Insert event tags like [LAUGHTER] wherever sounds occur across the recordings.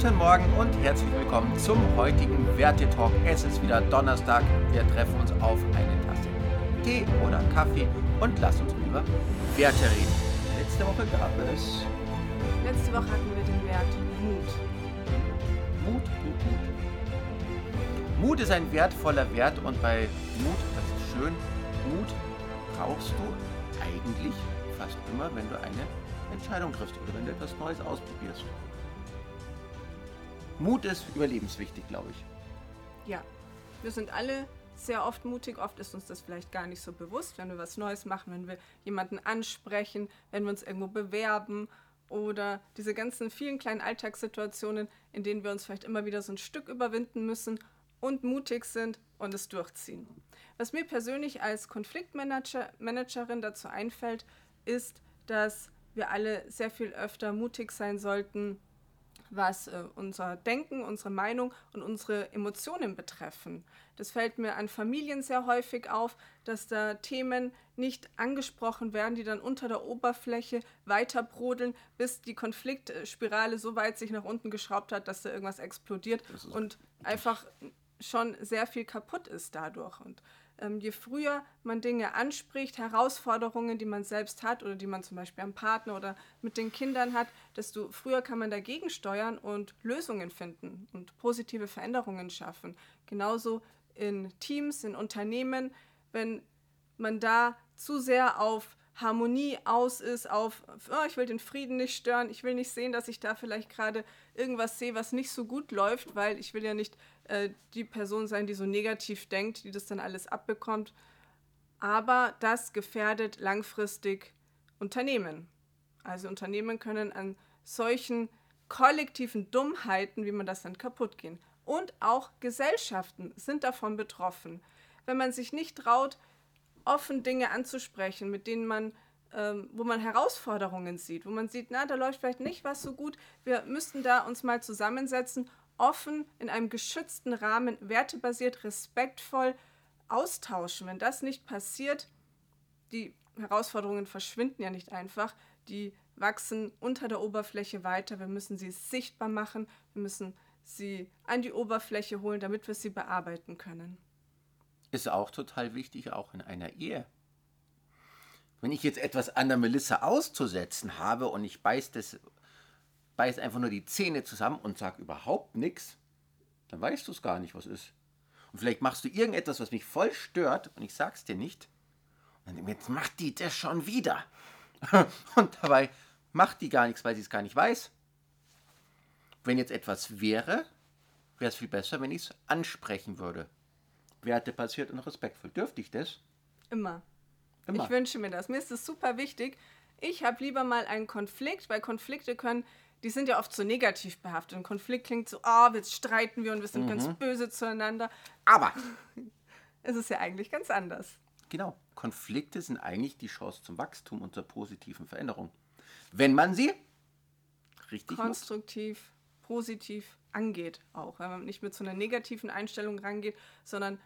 Guten Morgen und herzlich willkommen zum heutigen Wertetalk. Es ist wieder Donnerstag. Wir treffen uns auf eine Tasse Tee oder Kaffee und lassen uns über Werte reden. Letzte Woche gab es Letzte Woche hatten wir den Wert Mut. Mut, Mut, Mut. Mut ist ein wertvoller Wert und bei Mut, das ist schön, Mut brauchst du eigentlich fast immer, wenn du eine Entscheidung triffst oder wenn du etwas Neues ausprobierst. Mut ist überlebenswichtig, glaube ich. Ja, wir sind alle sehr oft mutig. Oft ist uns das vielleicht gar nicht so bewusst, wenn wir was Neues machen, wenn wir jemanden ansprechen, wenn wir uns irgendwo bewerben oder diese ganzen vielen kleinen Alltagssituationen, in denen wir uns vielleicht immer wieder so ein Stück überwinden müssen und mutig sind und es durchziehen. Was mir persönlich als Konfliktmanagerin dazu einfällt, ist, dass wir alle sehr viel öfter mutig sein sollten, was äh, unser Denken, unsere Meinung und unsere Emotionen betreffen. Das fällt mir an Familien sehr häufig auf, dass da Themen nicht angesprochen werden, die dann unter der Oberfläche weiter brodeln, bis die Konfliktspirale so weit sich nach unten geschraubt hat, dass da irgendwas explodiert und einfach schon sehr viel kaputt ist dadurch. Und ähm, je früher man Dinge anspricht, Herausforderungen, die man selbst hat oder die man zum Beispiel am Partner oder mit den Kindern hat, desto früher kann man dagegen steuern und Lösungen finden und positive Veränderungen schaffen. Genauso in Teams, in Unternehmen, wenn man da zu sehr auf Harmonie aus ist, auf, oh, ich will den Frieden nicht stören, ich will nicht sehen, dass ich da vielleicht gerade irgendwas sehe, was nicht so gut läuft, weil ich will ja nicht äh, die Person sein, die so negativ denkt, die das dann alles abbekommt. Aber das gefährdet langfristig Unternehmen. Also Unternehmen können an solchen kollektiven Dummheiten, wie man das dann kaputt gehen. Und auch Gesellschaften sind davon betroffen. Wenn man sich nicht traut, offen Dinge anzusprechen, mit denen man, ähm, wo man Herausforderungen sieht, wo man sieht, na, da läuft vielleicht nicht was so gut, wir müssten da uns mal zusammensetzen, offen in einem geschützten Rahmen, wertebasiert, respektvoll austauschen. Wenn das nicht passiert, die Herausforderungen verschwinden ja nicht einfach, die wachsen unter der Oberfläche weiter. Wir müssen sie sichtbar machen, wir müssen sie an die Oberfläche holen, damit wir sie bearbeiten können ist auch total wichtig, auch in einer Ehe. Wenn ich jetzt etwas an der Melissa auszusetzen habe und ich beiß, das, beiß einfach nur die Zähne zusammen und sag überhaupt nichts, dann weißt du es gar nicht, was ist. Und vielleicht machst du irgendetwas, was mich voll stört und ich sag's dir nicht. Und dann jetzt macht die das schon wieder. [LAUGHS] Und dabei macht die gar nichts, weil sie es gar nicht weiß. Wenn jetzt etwas wäre, wäre es viel besser, wenn ich es ansprechen würde wertebasiert und respektvoll. Dürfte ich das? Immer. Immer. Ich wünsche mir das. Mir ist das super wichtig. Ich habe lieber mal einen Konflikt, weil Konflikte können, die sind ja oft so negativ behaftet. Ein Konflikt klingt so, oh, jetzt streiten wir und wir sind mhm. ganz böse zueinander. Aber [LAUGHS] es ist ja eigentlich ganz anders. Genau. Konflikte sind eigentlich die Chance zum Wachstum und zur positiven Veränderung. Wenn man sie richtig konstruktiv, macht. positiv angeht, auch. Wenn man nicht mit so einer negativen Einstellung rangeht, sondern,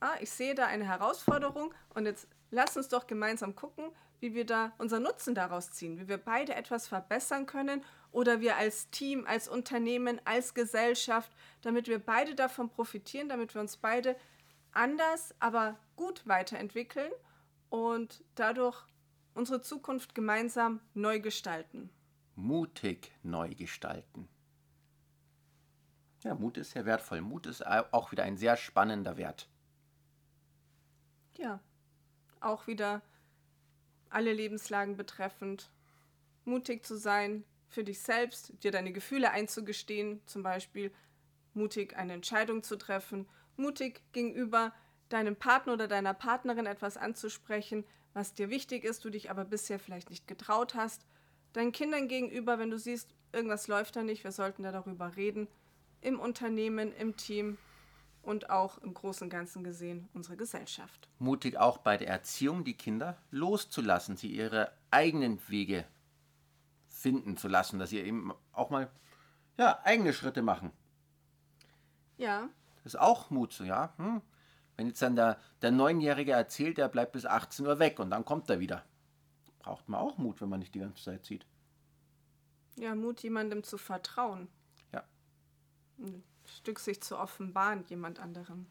ah, ich sehe da eine Herausforderung und jetzt lass uns doch gemeinsam gucken, wie wir da unser Nutzen daraus ziehen, wie wir beide etwas verbessern können oder wir als Team, als Unternehmen, als Gesellschaft, damit wir beide davon profitieren, damit wir uns beide anders, aber gut weiterentwickeln und dadurch unsere Zukunft gemeinsam neu gestalten. Mutig neu gestalten. Ja, Mut ist sehr wertvoll. Mut ist auch wieder ein sehr spannender Wert. Ja, auch wieder alle Lebenslagen betreffend. Mutig zu sein für dich selbst, dir deine Gefühle einzugestehen, zum Beispiel mutig eine Entscheidung zu treffen, mutig gegenüber deinem Partner oder deiner Partnerin etwas anzusprechen, was dir wichtig ist, du dich aber bisher vielleicht nicht getraut hast, deinen Kindern gegenüber, wenn du siehst, irgendwas läuft da nicht, wir sollten da darüber reden, im Unternehmen, im Team und auch im Großen und Ganzen gesehen unsere Gesellschaft. Mutig auch bei der Erziehung die Kinder loszulassen, sie ihre eigenen Wege finden zu lassen, dass sie eben auch mal ja, eigene Schritte machen. Ja. Das ist auch Mut, so, ja. Hm. Wenn jetzt dann der, der Neunjährige erzählt, der bleibt bis 18 Uhr weg und dann kommt er wieder. Braucht man auch Mut, wenn man nicht die ganze Zeit sieht. Ja, Mut, jemandem zu vertrauen. ein Stück sich zu offenbaren jemand anderem.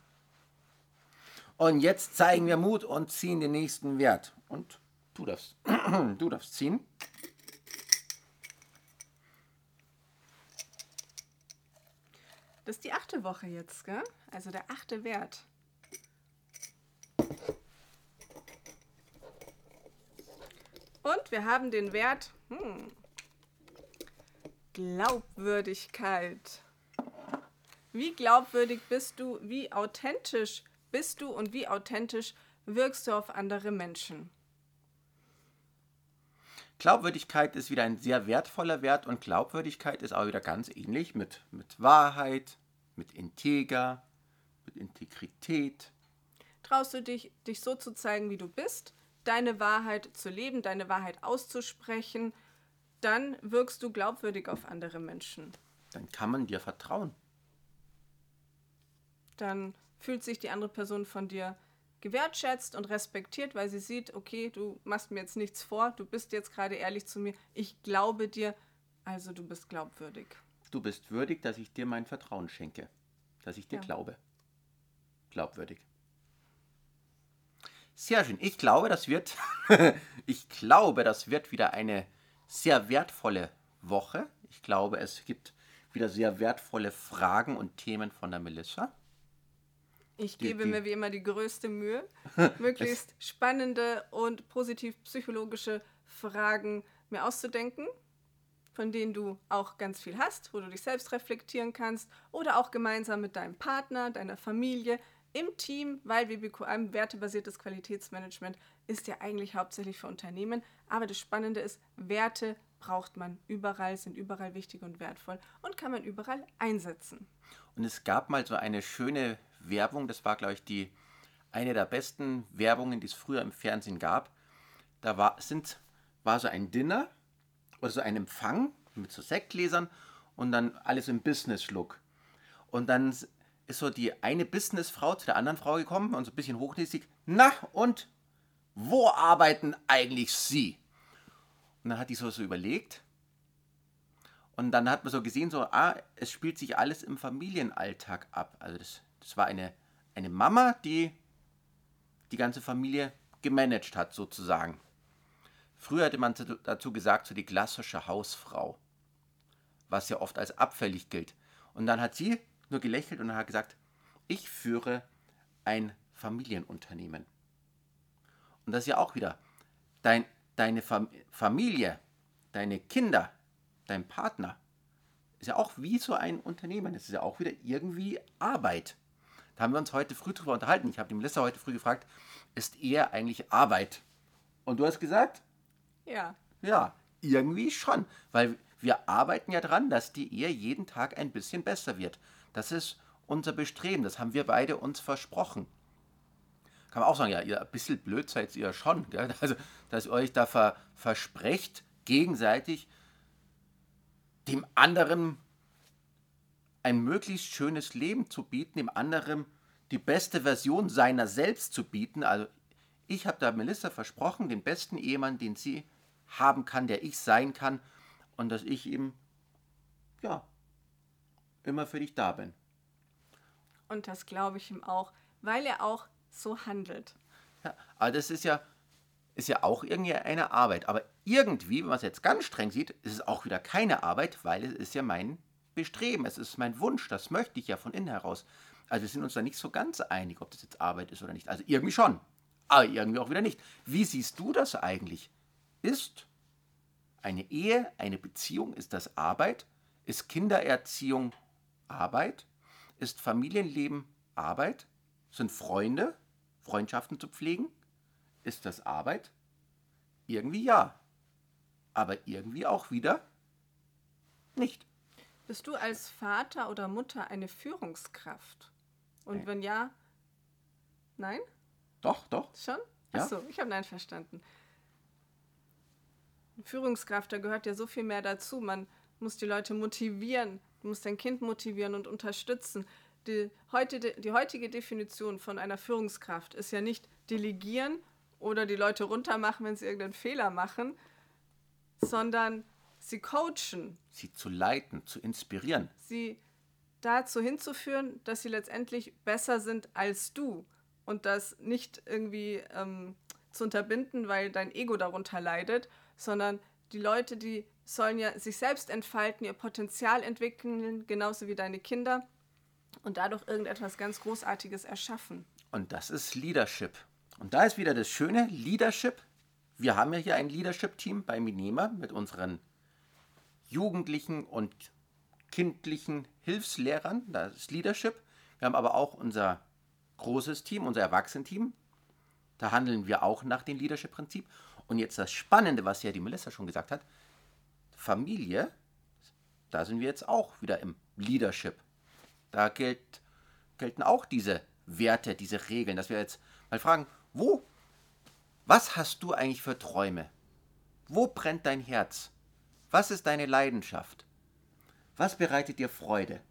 Und jetzt zeigen wir Mut und ziehen den nächsten Wert. Und du darfst, [CLEARS THROAT] du darfst ziehen. Das ist die achte Woche jetzt, gell? Also der achte Wert. Und wir haben den Wert hm, Glaubwürdigkeit. Wie glaubwürdig bist du? Wie authentisch bist du und wie authentisch wirkst du auf andere Menschen? Glaubwürdigkeit ist wieder ein sehr wertvoller Wert und Glaubwürdigkeit ist auch wieder ganz ähnlich mit, mit Wahrheit, mit Integer, mit Integrität. Traust du dich, dich so zu zeigen, wie du bist, deine Wahrheit zu leben, deine Wahrheit auszusprechen, dann wirkst du glaubwürdig auf andere Menschen. Dann kann man dir vertrauen. Dann fühlt sich die andere Person von dir gewertschätzt und respektiert, weil sie sieht, okay, du machst mir jetzt nichts vor, du bist jetzt gerade ehrlich zu mir, ich glaube dir, also du bist glaubwürdig. Du bist würdig, dass ich dir mein Vertrauen schenke, dass ich dir Ja. glaube. Glaubwürdig. Sehr schön. Ich glaube, das wird, [LAUGHS] ich glaube, das wird wieder eine sehr wertvolle Woche. Ich glaube, es gibt wieder sehr wertvolle Fragen und Themen von der Melissa. Ich Die- gebe die- mir wie immer die größte Mühe, [LAUGHS] möglichst spannende und positiv psychologische Fragen mir auszudenken, von denen du auch ganz viel hast, wo du dich selbst reflektieren kannst oder auch gemeinsam mit deinem Partner, deiner Familie, im Team, weil WBQM wertebasiertes Qualitätsmanagement ist ja eigentlich hauptsächlich für Unternehmen, aber das Spannende ist, Werte braucht man überall, sind überall wichtig und wertvoll und kann man überall einsetzen. Und es gab mal so eine schöne Werbung, das war, glaube ich, die eine der besten Werbungen, die es früher im Fernsehen gab. Da war, sind, war so ein Dinner oder so ein Empfang mit so Sektgläsern und dann alles im Business-Look. Und dann ist so die eine Businessfrau zu der anderen Frau gekommen und so ein bisschen hochnäsig. Na, und wo arbeiten eigentlich Sie? Und dann hat die so, so überlegt und dann hat man so gesehen, so, ah, es spielt sich alles im Familienalltag ab. Also das, das war eine, eine Mama, die die ganze Familie gemanagt hat, sozusagen. Früher hätte man zu- dazu gesagt, so die klassische Hausfrau, was ja oft als abfällig gilt. Und dann hat sie nur gelächelt und hat gesagt, ich führe ein Familienunternehmen. Und das ist ja auch wieder, dein, deine Fam Familie, deine Kinder, dein Partner, ist ja auch wie so ein Unternehmen. Es ist ja auch wieder irgendwie Arbeit. Da haben wir uns heute früh drüber unterhalten. Ich habe die Melissa heute früh gefragt, ist Ehe eigentlich Arbeit? Und du hast gesagt, Ja, ja, irgendwie schon. Weil wir arbeiten ja dran, dass die Ehe jeden Tag ein bisschen besser wird. Das ist unser Bestreben. Das haben wir beide uns versprochen. Kann man auch sagen, ja, ihr ein bisschen blöd seid ihr schon. Gell? [LAUGHS] Also, dass ihr euch da ver versprecht, gegenseitig dem anderen ein möglichst schönes Leben zu bieten, dem anderen die beste Version seiner selbst zu bieten. Also ich habe da Melissa versprochen, den besten Ehemann, den sie haben kann, der ich sein kann und dass ich ihm, ja, immer für dich da bin. und das glaube ich ihm auch, weil er auch so handelt. Ja, aber das ist ja, ist ja auch irgendwie eine Arbeit. Aber irgendwie, wenn man es jetzt ganz streng sieht, ist es auch wieder keine Arbeit, weil es ist ja mein Bestreben, es ist mein Wunsch, das möchte ich ja von innen heraus. Also wir sind uns da nicht so ganz einig, ob das jetzt Arbeit ist oder nicht. Also irgendwie schon, aber irgendwie auch wieder nicht. Wie siehst du das eigentlich? Ist eine Ehe, eine Beziehung, ist das Arbeit? Ist Kindererziehung Arbeit? Ist Familienleben Arbeit? Sind Freunde, Freundschaften zu pflegen? Ist das Arbeit? Irgendwie ja. Aber irgendwie auch wieder nicht. Bist du als Vater oder Mutter eine Führungskraft? Und Nein. wenn ja, nein? Doch, doch. Schon? Ja. Achso, ich habe Nein verstanden. Führungskraft, da gehört ja so viel mehr dazu. Man muss die Leute motivieren, du musst dein Kind motivieren und unterstützen. Die, heute, die heutige Definition von einer Führungskraft ist ja nicht delegieren oder die Leute runtermachen, wenn sie irgendeinen Fehler machen, sondern sie coachen, Sie zu leiten, zu inspirieren. sie dazu hinzuführen, dass sie letztendlich besser sind als du und das nicht irgendwie ähm, zu unterbinden, weil dein Ego darunter leidet, sondern die Leute, die sollen ja sich selbst entfalten, ihr Potenzial entwickeln, genauso wie deine Kinder und dadurch irgendetwas ganz Großartiges erschaffen. Und das ist Leadership. Und da ist wieder das Schöne, Leadership. Wir haben ja hier ein Leadership-Team bei Minema mit unseren jugendlichen und kindlichen Hilfslehrern. Das ist Leadership. Wir haben aber auch unser großes Team, unser Erwachsenenteam. Da handeln wir auch nach dem Leadership-Prinzip. Und jetzt das Spannende, was ja die Melissa schon gesagt hat, Familie, da sind wir jetzt auch wieder im Leadership. Da gilt, gelten auch diese Werte, diese Regeln, dass wir jetzt mal fragen, wo, was hast du eigentlich für Träume? Wo brennt dein Herz? Was ist deine Leidenschaft? Was bereitet dir Freude?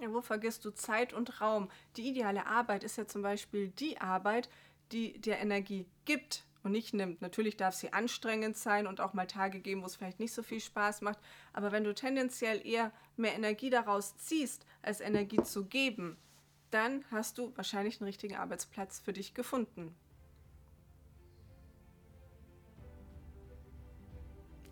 Ja, wo vergisst du Zeit und Raum? Die ideale Arbeit ist ja zum Beispiel die Arbeit, die dir Energie gibt und nicht nimmt. Natürlich darf sie anstrengend sein und auch mal Tage geben, wo es vielleicht nicht so viel Spaß macht. Aber wenn du tendenziell eher mehr Energie daraus ziehst, als Energie zu geben, dann hast du wahrscheinlich einen richtigen Arbeitsplatz für dich gefunden.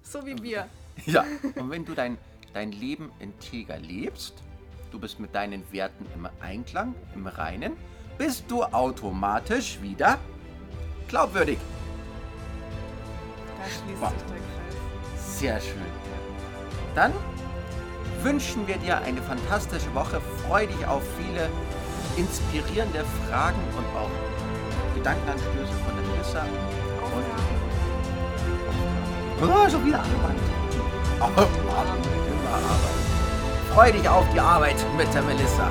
So wie wir. [LAUGHS] Ja, und wenn du dein, dein Leben integer lebst, du bist mit deinen Werten im Einklang, im Reinen, bist du automatisch wieder glaubwürdig. Da schließt sich der Kreis. Sehr schön. Dann wünschen wir dir eine fantastische Woche. Freu dich auf viele inspirierende Fragen und auch Gedankenanstöße von der Melissa. Oh, schon wieder Arbeit. Immer Arbeit. Freu dich auf die Arbeit mit der Melissa.